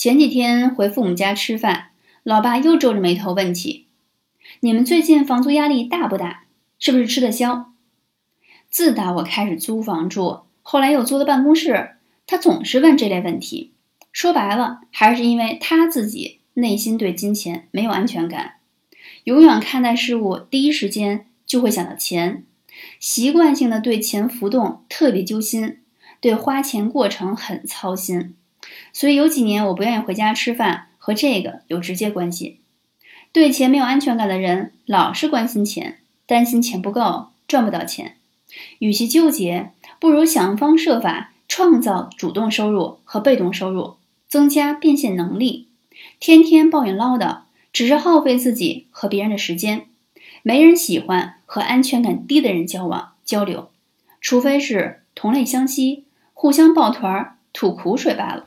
前几天回父母家吃饭，老爸又皱着眉头问起：“你们最近房租压力大不大？是不是吃得消？”自打我开始租房住，后来又租了办公室，他总是问这类问题。说白了，还是因为他自己内心对金钱没有安全感，永远看待事物第一时间就会想到钱，习惯性的对钱浮动特别揪心，对花钱过程很操心。所以有几年我不愿意回家吃饭，和这个有直接关系。对钱没有安全感的人，老是关心钱，担心钱不够，赚不到钱。与其纠结，不如想方设法创造主动收入和被动收入，增加变现能力。天天抱怨唠叨，只是耗费自己和别人的时间。没人喜欢和安全感低的人交往交流，除非是同类相吸，互相抱团吐苦水罢了。